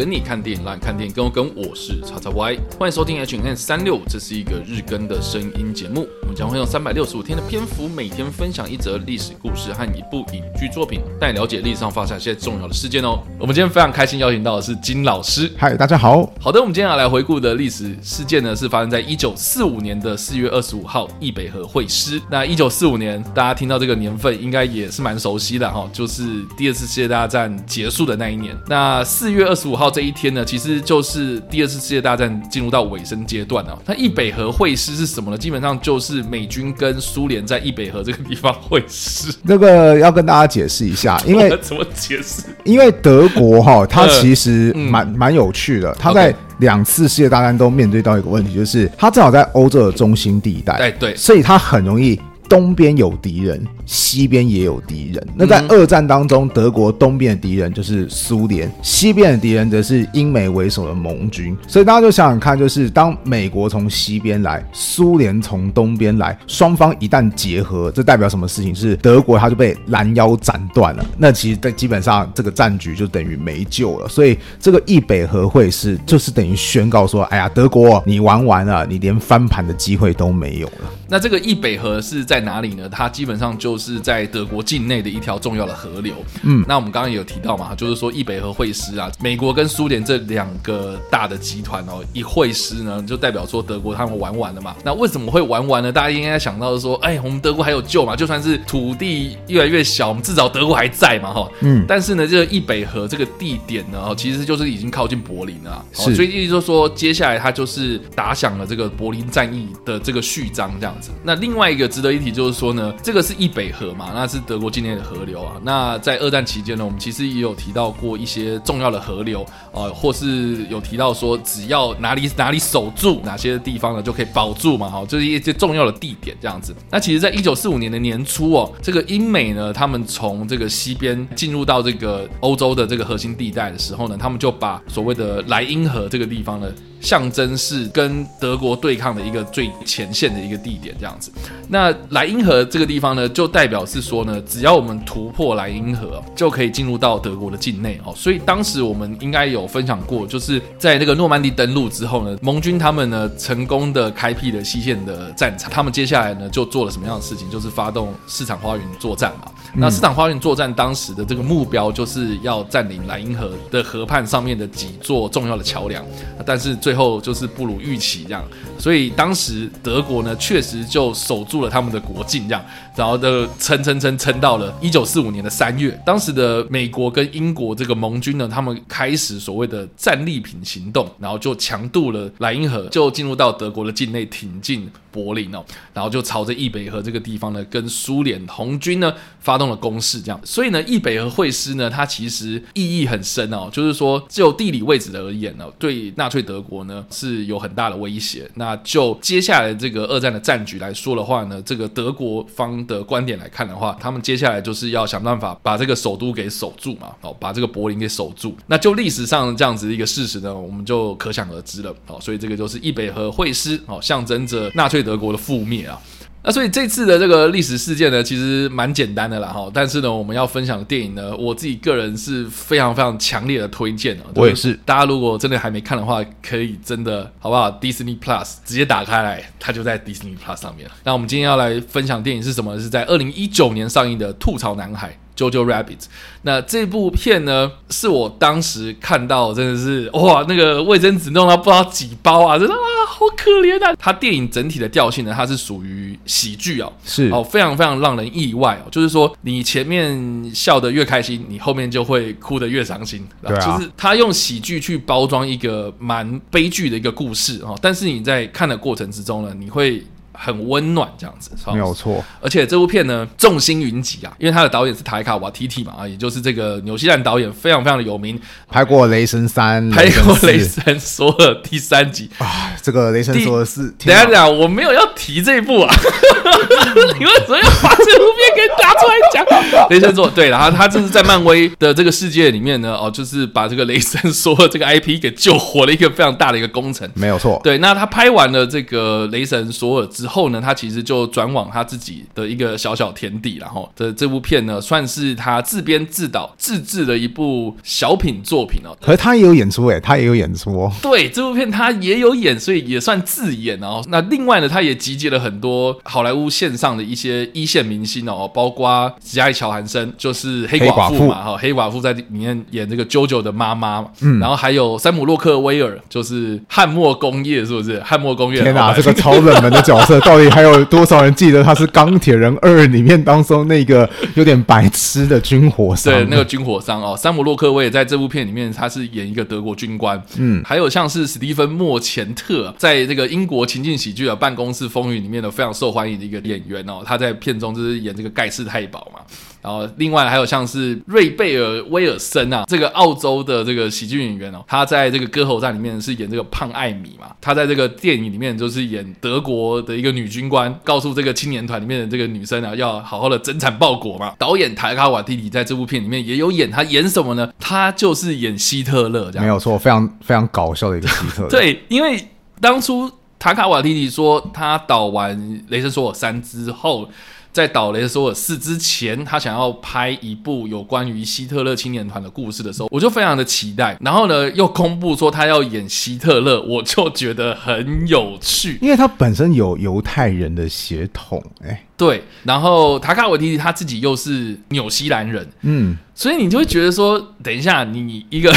跟你看电影，让你看电影跟我跟。我是叉叉 Y，欢迎收听 H N N 三六五，这是一个日更的声音节目。我们将会用三百六十五天的篇幅，每天分享一则历史故事和一部影剧作品，带你了解历史上发生一些重要的事件哦。我们今天非常开心邀请到的是金老师。嗨，大家好。好的，我们今天要来回顾的历史事件呢，是发生在一九四五年的四月二十五号，易北河会师。那一九四五年，大家听到这个年份，应该也是蛮熟悉的哈，就是第二次世界大战结束的那一年。那四月二十五号这一天呢，其实就是第二次世界大战进入到尾声阶段啊。那易北河会师是什么呢？基本上就是美军跟苏联在易北河这个地方会师。这个要跟大家解释一下，因为 怎么解释？因为德国哈，它其实蛮蛮有趣的，它在两次世界大战都面对到一个问题，就是它正好在欧洲的中心地带，哎对，所以它很容易东边有敌人。西边也有敌人。那在二战当中，德国东边的敌人就是苏联，西边的敌人则是英美为首的盟军。所以大家就想想看，就是当美国从西边来，苏联从东边来，双方一旦结合，这代表什么事情？是德国他就被拦腰斩断了。那其实，在基本上这个战局就等于没救了。所以这个易北河会师就是等于宣告说：哎呀，德国你玩完了，你连翻盘的机会都没有了。那这个易北河是在哪里呢？它基本上就是。在德国境内的一条重要的河流。嗯，那我们刚刚也有提到嘛，就是说易北河会师啊，美国跟苏联这两个大的集团哦，一会师呢，就代表说德国他们玩完了嘛。那为什么会玩完呢？大家应该想到是说，哎，我们德国还有救嘛？就算是土地越来越小，我们至少德国还在嘛，哈。嗯。但是呢，这个易北河这个地点呢，其实就是已经靠近柏林了。是。所以意思就是说，接下来他就是打响了这个柏林战役的这个序章这样子。那另外一个值得一提也就是说呢，这个是易北。河嘛，那是德国境内的河流啊。那在二战期间呢，我们其实也有提到过一些重要的河流啊、呃，或是有提到说，只要哪里哪里守住，哪些地方呢就可以保住嘛，哈，就是一些重要的地点这样子。那其实，在一九四五年的年初哦，这个英美呢，他们从这个西边进入到这个欧洲的这个核心地带的时候呢，他们就把所谓的莱茵河这个地方呢。象征是跟德国对抗的一个最前线的一个地点，这样子。那莱茵河这个地方呢，就代表是说呢，只要我们突破莱茵河，就可以进入到德国的境内哦。所以当时我们应该有分享过，就是在那个诺曼底登陆之后呢，盟军他们呢成功的开辟了西线的战场。他们接下来呢就做了什么样的事情？就是发动市场花园作战嘛。那市场花园作战当时的这个目标就是要占领莱茵河的河畔上面的几座重要的桥梁，但是最最后就是不如预期这样，所以当时德国呢确实就守住了他们的国境这样，然后的撑撑撑撑到了一九四五年的三月，当时的美国跟英国这个盟军呢，他们开始所谓的战利品行动，然后就强渡了莱茵河，就进入到德国的境内挺进柏林哦，然后就朝着易北河这个地方呢，跟苏联红军呢发动了攻势这样，所以呢，易北河会师呢，它其实意义很深哦，就是说就地理位置而言呢，对纳粹德国。呢是有很大的威胁。那就接下来这个二战的战局来说的话呢，这个德国方的观点来看的话，他们接下来就是要想办法把这个首都给守住嘛，哦，把这个柏林给守住。那就历史上这样子一个事实呢，我们就可想而知了。哦，所以这个就是易北河会师，哦，象征着纳粹德国的覆灭啊。那所以这次的这个历史事件呢，其实蛮简单的啦哈。但是呢，我们要分享的电影呢，我自己个人是非常非常强烈的推荐的。我也是，大家如果真的还没看的话，可以真的好不好？Disney Plus 直接打开来，它就在 Disney Plus 上面。那我们今天要来分享电影是什么？是在二零一九年上映的《吐槽男孩》。Jojo Rabbit，那这部片呢，是我当时看到真的是哇，那个卫生纸弄到不知道几包啊，真的啊，好可怜啊！它电影整体的调性呢，它是属于喜剧哦，是哦，非常非常让人意外哦，就是说你前面笑得越开心，你后面就会哭得越伤心，对啊，就是他用喜剧去包装一个蛮悲剧的一个故事哦，但是你在看的过程之中呢，你会。很温暖这样子，没有错。而且这部片呢，众星云集啊，因为他的导演是塔伊卡瓦提提嘛，啊，也就是这个纽西兰导演，非常非常的有名，拍过《雷神三》，拍过《雷神索尔》第三集啊。这个《雷神索尔》是，等下等下，我没有要提这一部啊，你为什么要把这部片给拿出来讲？雷神索尔对，然后他这是在漫威的这个世界里面呢，哦，就是把这个雷神索尔这个 IP 给救活了一个非常大的一个工程，没有错。对，那他拍完了这个雷神索尔之后呢，他其实就转往他自己的一个小小天地，然后这这部片呢，算是他自编自导自制的一部小品作品哦。可是他也有演出诶，他也有演出哦。对，这部片他也有演，所以也算自演哦。那另外呢，他也集结了很多好莱坞线上的一些一线明星哦，包括史嘉丽·乔韩森，就是黑寡妇嘛，哈，黑寡妇在里面演这个 JoJo 的妈妈，嗯，然后还有山姆·洛克威尔，就是汉默工业，是不是？汉默工业。天哪，这个超冷门的角色，到底还有多少人记得他是《钢铁人二》里面当中那个有点白痴的军火商？对，那个军火商哦，山姆·洛克威也在这部片里面他是演一个德国军官，嗯，还有像是史蒂芬·莫钱特，在这个英国情境喜剧的《办公室风云》里面的非常受欢迎的一个演员哦，他在片中就是演这个盖世太保嘛。然后，另外还有像是瑞贝尔·威尔森啊，这个澳洲的这个喜剧演员哦，他在这个《歌喉战》里面是演这个胖艾米嘛。他在这个电影里面就是演德国的一个女军官，告诉这个青年团里面的这个女生啊，要好好的增产报国嘛。导演塔卡瓦蒂蒂在这部片里面也有演，他演什么呢？他就是演希特勒，这样没有错，非常非常搞笑的一个希特勒。对，因为当初塔卡瓦蒂蒂说他导完《雷神索尔三》之后。在导《雷神索尔四》之前，他想要拍一部有关于希特勒青年团的故事的时候，我就非常的期待。然后呢，又公布说他要演希特勒，我就觉得很有趣，因为他本身有犹太人的血统，哎，对。然后塔卡瓦蒂蒂他自己又是纽西兰人，嗯，所以你就会觉得说，等一下，你一个。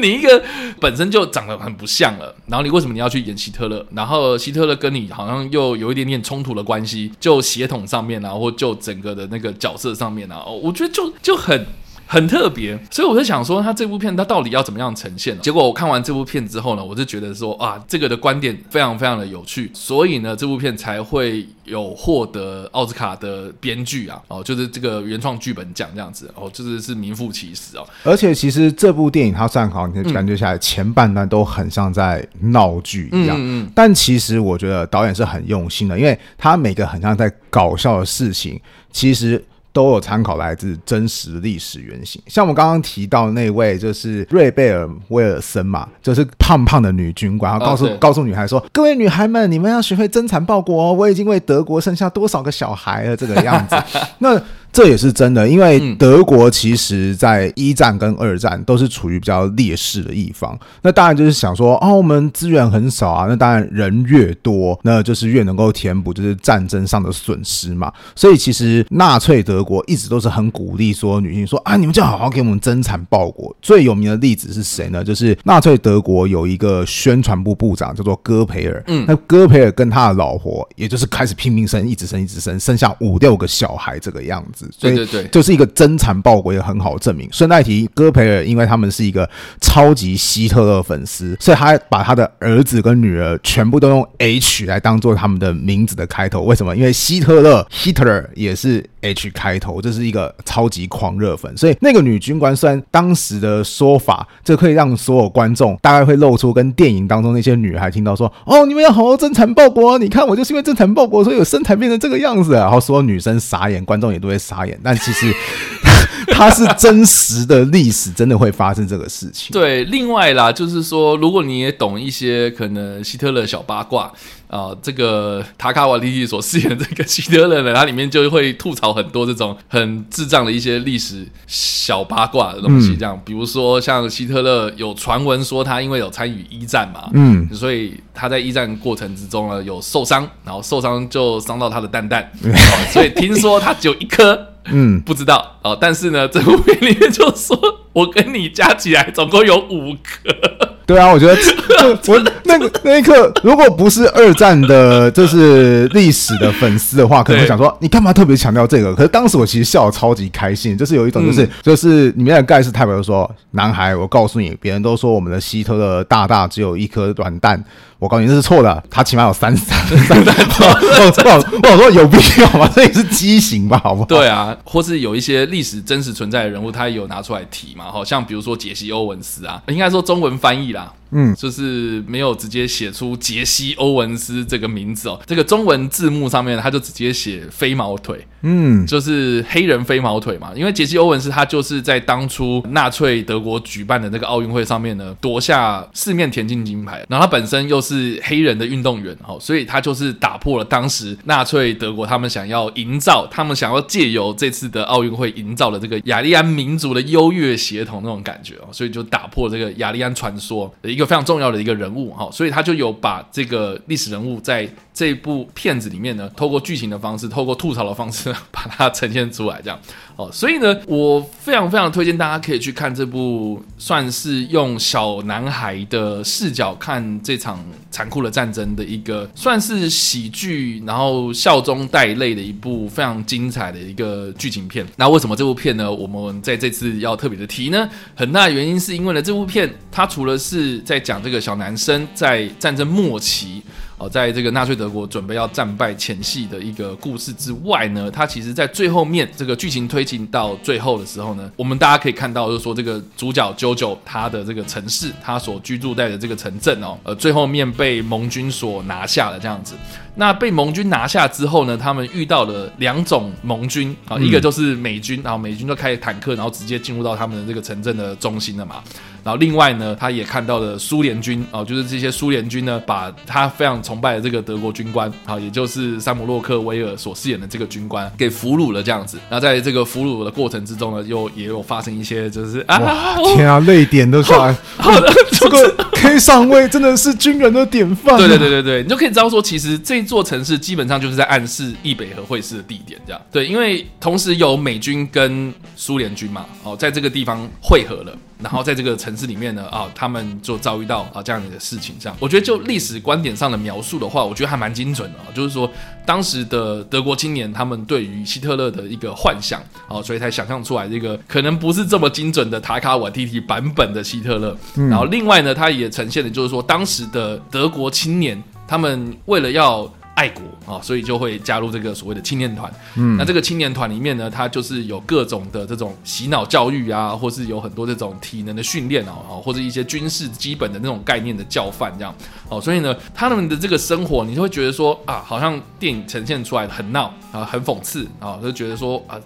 你一个本身就长得很不像了，然后你为什么你要去演希特勒？然后希特勒跟你好像又有一点点冲突的关系，就血统上面啊，或就整个的那个角色上面啊，我觉得就就很。很特别，所以我在想说，他这部片他到底要怎么样呈现呢？结果我看完这部片之后呢，我就觉得说啊，这个的观点非常非常的有趣，所以呢，这部片才会有获得奥斯卡的编剧啊，哦，就是这个原创剧本奖这样子，哦，就是是名副其实哦。而且其实这部电影它算好，你感觉下来前半段都很像在闹剧一样，嗯嗯，但其实我觉得导演是很用心的，因为他每个很像在搞笑的事情，其实。都有参考来自真实历史原型，像我们刚刚提到那位就是瑞贝尔·威尔森嘛，就是胖胖的女军官，然后告诉、oh, 告诉女孩说：“各位女孩们，你们要学会增产报国哦，我已经为德国生下多少个小孩了。”这个样子，那。这也是真的，因为德国其实在一战跟二战都是处于比较劣势的一方。那当然就是想说，哦，我们资源很少啊，那当然人越多，那就是越能够填补就是战争上的损失嘛。所以其实纳粹德国一直都是很鼓励说女性说啊，你们就好好给我们增产报国。最有名的例子是谁呢？就是纳粹德国有一个宣传部部长叫做戈培尔，嗯，那戈培尔跟他的老婆，也就是开始拼命生，一直生，一直生，生下五六个小孩这个样子。对对对，就是一个真残报国一个很好的证明。顺带提，戈培尔因为他们是一个超级希特勒粉丝，所以他把他的儿子跟女儿全部都用 H 来当做他们的名字的开头。为什么？因为希特勒 Hitler 也是 H 开头，这是一个超级狂热粉。所以那个女军官虽然当时的说法，这可以让所有观众大概会露出跟电影当中那些女孩听到说：“哦，你们要好好真残报国啊！你看我就是因为真残报国，所以有身材变成这个样子啊。”然后所有女生傻眼，观众也都会傻眼。但其实，它是真实的历史，真的会发生这个事情。对，另外啦，就是说，如果你也懂一些可能希特勒小八卦。啊、呃，这个塔卡瓦利蒂所饰演的这个希特勒呢，它里面就会吐槽很多这种很智障的一些历史小八卦的东西，这样，嗯、比如说像希特勒有传闻说他因为有参与一战嘛，嗯，所以他在一战过程之中呢有受伤，然后受伤就伤到他的蛋蛋，嗯哦、所以听说他只有一颗，嗯，不知道哦，但是呢，这部片里面就说我跟你加起来总共有五颗。对啊，我觉得 就我那个那一刻，如果不是二战的，就是历史的粉丝的话，可能会想说你干嘛特别强调这个？可是当时我其实笑得超级开心，就是有一种就是、嗯、就是里面的盖世太保就说：“男孩，我告诉你，别人都说我们的希特勒大大只有一颗软蛋。”我告诉你，这是错的，他起码有三 三三三。我我说有必要吗？这也是畸形吧，好不好？对啊，或是有一些历史真实存在的人物，他也有拿出来提嘛。好像比如说杰西·欧文斯啊，应该说中文翻译啦。嗯，就是没有直接写出杰西·欧文斯这个名字哦。这个中文字幕上面他就直接写飞毛腿，嗯，就是黑人飞毛腿嘛。因为杰西·欧文斯他就是在当初纳粹德国举办的那个奥运会上面呢夺下四面田径金牌，然后他本身又是黑人的运动员哦，所以他就是打破了当时纳粹德国他们想要营造、他们想要借由这次的奥运会营造的这个雅利安民族的优越协同那种感觉哦，所以就打破这个雅利安传说的一一个非常重要的一个人物哈，所以他就有把这个历史人物在这部片子里面呢，透过剧情的方式，透过吐槽的方式 把它呈现出来，这样。哦，所以呢，我非常非常推荐大家可以去看这部，算是用小男孩的视角看这场残酷的战争的一个，算是喜剧，然后笑中带泪的一部非常精彩的一个剧情片。那为什么这部片呢？我们在这次要特别的提呢？很大原因是因为呢，这部片它除了是在讲这个小男生在战争末期。哦，在这个纳粹德国准备要战败前夕的一个故事之外呢，它其实在最后面这个剧情推进到最后的时候呢，我们大家可以看到，就是说这个主角 JoJo 他的这个城市，他所居住在的这个城镇哦，呃，最后面被盟军所拿下了这样子。那被盟军拿下之后呢，他们遇到了两种盟军啊，一个就是美军，然后美军就开坦克，然后直接进入到他们的这个城镇的中心了嘛。然后另外呢，他也看到了苏联军哦，就是这些苏联军呢，把他非常崇拜的这个德国军官啊，也就是山姆洛克威尔所饰演的这个军官给俘虏了这样子。那在这个俘虏的过程之中呢，又也有发生一些就是啊，天啊，泪点都出来。好的，这个 K 上尉真的是军人的典范啊。对对对对对，你就可以知道说，其实这座城市基本上就是在暗示易北河会师的地点这样。对，因为同时有美军跟苏联军嘛，哦，在这个地方汇合了。然后在这个城市里面呢，啊，他们就遭遇到啊这样的事情，这样，我觉得就历史观点上的描述的话，我觉得还蛮精准的，就是说当时的德国青年他们对于希特勒的一个幻想，啊，所以才想象出来这个可能不是这么精准的塔卡瓦蒂提版本的希特勒。然后另外呢，他也呈现的就是说当时的德国青年他们为了要。爱国啊，所以就会加入这个所谓的青年团。嗯，那这个青年团里面呢，它就是有各种的这种洗脑教育啊，或是有很多这种体能的训练哦，或者一些军事基本的那种概念的教范这样。哦，所以呢，他们的这个生活，你就会觉得说啊，好像电影呈现出来的很闹啊，很讽刺啊，就觉得说啊，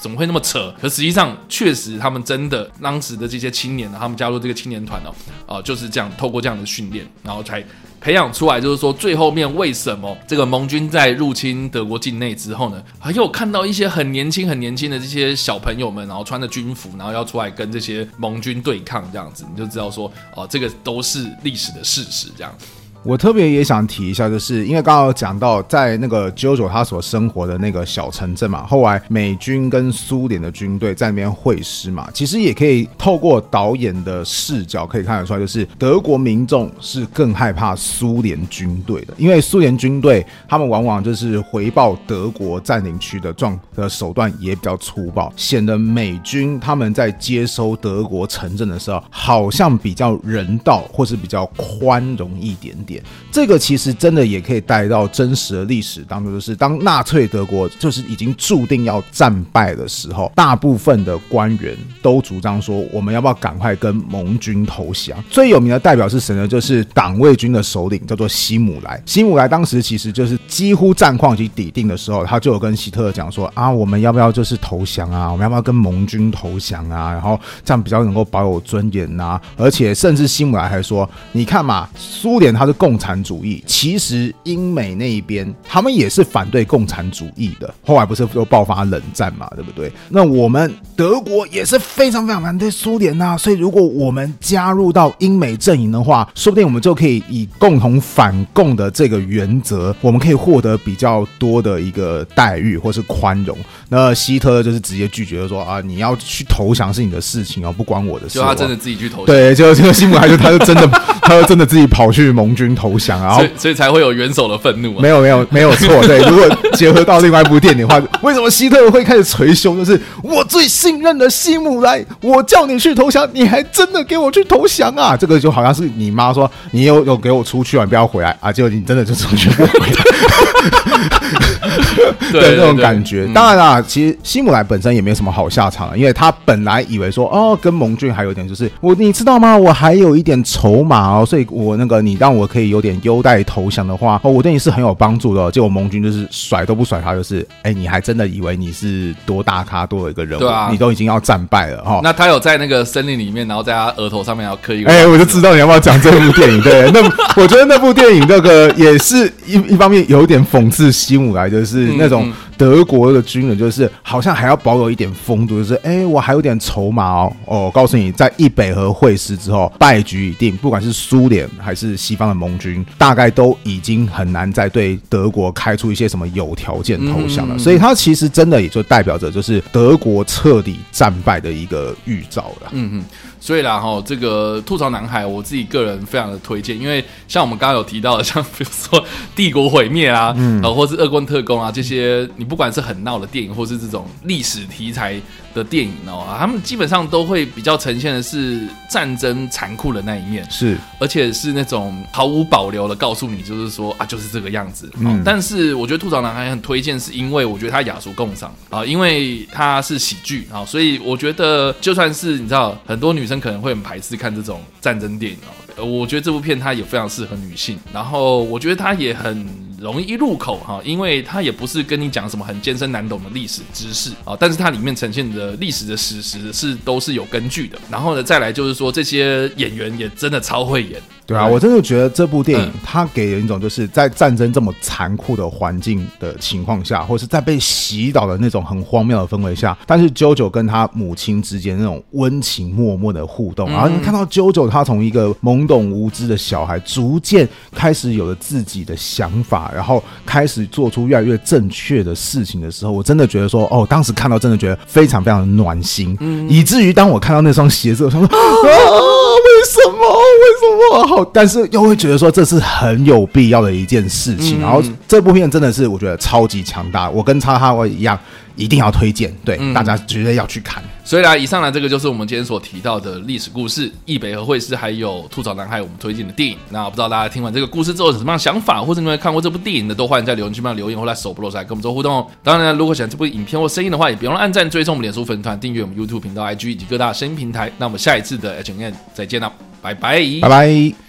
怎么会那么扯？可实际上，确实他们真的当时的这些青年呢，他们加入这个青年团哦，啊，就是这样透过这样的训练，然后才。培养出来，就是说最后面为什么这个盟军在入侵德国境内之后呢，还有看到一些很年轻、很年轻的这些小朋友们，然后穿着军服，然后要出来跟这些盟军对抗，这样子你就知道说，哦，这个都是历史的事实，这样。我特别也想提一下，就是因为刚刚有讲到，在那个 JoJo 他所生活的那个小城镇嘛，后来美军跟苏联的军队在那边会师嘛，其实也可以透过导演的视角可以看得出来，就是德国民众是更害怕苏联军队的，因为苏联军队他们往往就是回报德国占领区的状的手段也比较粗暴，显得美军他们在接收德国城镇的时候，好像比较人道或是比较宽容一点点。这个其实真的也可以带到真实的历史当中，就是当纳粹德国就是已经注定要战败的时候，大部分的官员都主张说，我们要不要赶快跟盟军投降？最有名的代表是谁呢？就是党卫军的首领叫做希姆莱。希姆莱当时其实就是几乎战况已经底定的时候，他就有跟希特勒讲说啊，我们要不要就是投降啊？我们要不要跟盟军投降啊？然后这样比较能够保有尊严呐。而且甚至希姆莱还说，你看嘛，苏联他就共共产主义其实英美那一边他们也是反对共产主义的，后来不是又爆发冷战嘛，对不对？那我们德国也是非常非常反对苏联呐，所以如果我们加入到英美阵营的话，说不定我们就可以以共同反共的这个原则，我们可以获得比较多的一个待遇或是宽容。那希特勒就是直接拒绝说啊，你要去投降是你的事情哦，不关我的事。就他真的自己去投降，对，就这个希姆莱就他就真的，他就真的自己跑去盟军投降啊，然后所以，所以才会有元首的愤怒啊。没有没有 没有错，对。如果结合到另外一部电影的话，为什么希特勒会开始捶胸？就是我最信任的希姆莱，我叫你去投降，你还真的给我去投降啊？这个就好像是你妈说你有有给我出去啊，你不要回来啊，结果你真的就出去不回来。对那种感觉。当然啦，其实希姆莱本身也没有什么好下场，因为他本来以为说，哦，跟盟军还有一点就是我，你知道吗？我还有一点筹码哦，所以我那个你让我可以有点优待投降的话，哦，我对你是很有帮助的。结果盟军就是甩都不甩他，就是，哎，你还真的以为你是多大咖多有一个人物？你都已经要战败了哈。那他有在那个森林里面，然后在他额头上面要刻一个，哎，我就知道你要不要讲这部电影。对，那我觉得那部电影那个也是一一方面有点讽刺西姆莱，就是那种。德国的军人就是好像还要保有一点风度，就是哎，我还有点筹码哦。哦，我告诉你，在一北河会师之后，败局已定，不管是苏联还是西方的盟军，大概都已经很难再对德国开出一些什么有条件投降了。嗯、所以，他其实真的也就代表着，就是德国彻底战败的一个预兆了。嗯嗯。所以啦，哈，这个吐槽男孩，我自己个人非常的推荐，因为像我们刚刚有提到的，像比如说帝国毁灭啊，嗯，或是恶棍特工啊这些，你不管是很闹的电影，或是这种历史题材。的电影哦，他们基本上都会比较呈现的是战争残酷的那一面，是，而且是那种毫无保留的告诉你，就是说啊，就是这个样子。嗯，但是我觉得吐槽男孩很推荐，是因为我觉得他雅俗共赏啊，因为他是喜剧啊，所以我觉得就算是你知道，很多女生可能会很排斥看这种战争电影哦，我觉得这部片它也非常适合女性，然后我觉得它也很。容易一入口哈，因为它也不是跟你讲什么很艰深难懂的历史知识啊，但是它里面呈现的历史的史实是都是有根据的。然后呢，再来就是说这些演员也真的超会演。对啊，我真的觉得这部电影它给人一种就是在战争这么残酷的环境的情况下，或是在被洗脑的那种很荒谬的氛围下，但是 JoJo 跟他母亲之间那种温情脉脉的互动，然后你看到 JoJo 他从一个懵懂无知的小孩，逐渐开始有了自己的想法，然后开始做出越来越正确的事情的时候，我真的觉得说，哦，当时看到真的觉得非常非常的暖心，以至于当我看到那双鞋子，我想说 啊。为什么？为什么？好，但是又会觉得说这是很有必要的一件事情。嗯、然后这部片真的是我觉得超级强大，我跟叉哈我一样，一定要推荐，对、嗯、大家绝对要去看。所以呢，以上呢这个就是我们今天所提到的历史故事，易北和会师还有吐槽男孩我们推荐的电影。那我不知道大家听完这个故事之后有什么样的想法，或者你们看过这部电影的，都欢迎在留言区里留言或者首播时来跟我们做互动哦。当然，如果喜欢这部影片或声音的话，也别忘了按赞、追踪我们脸书粉团、订阅我们 YouTube 频道、IG 以及各大声音平台。那我们下一次的 H N 再见了。拜拜，拜拜。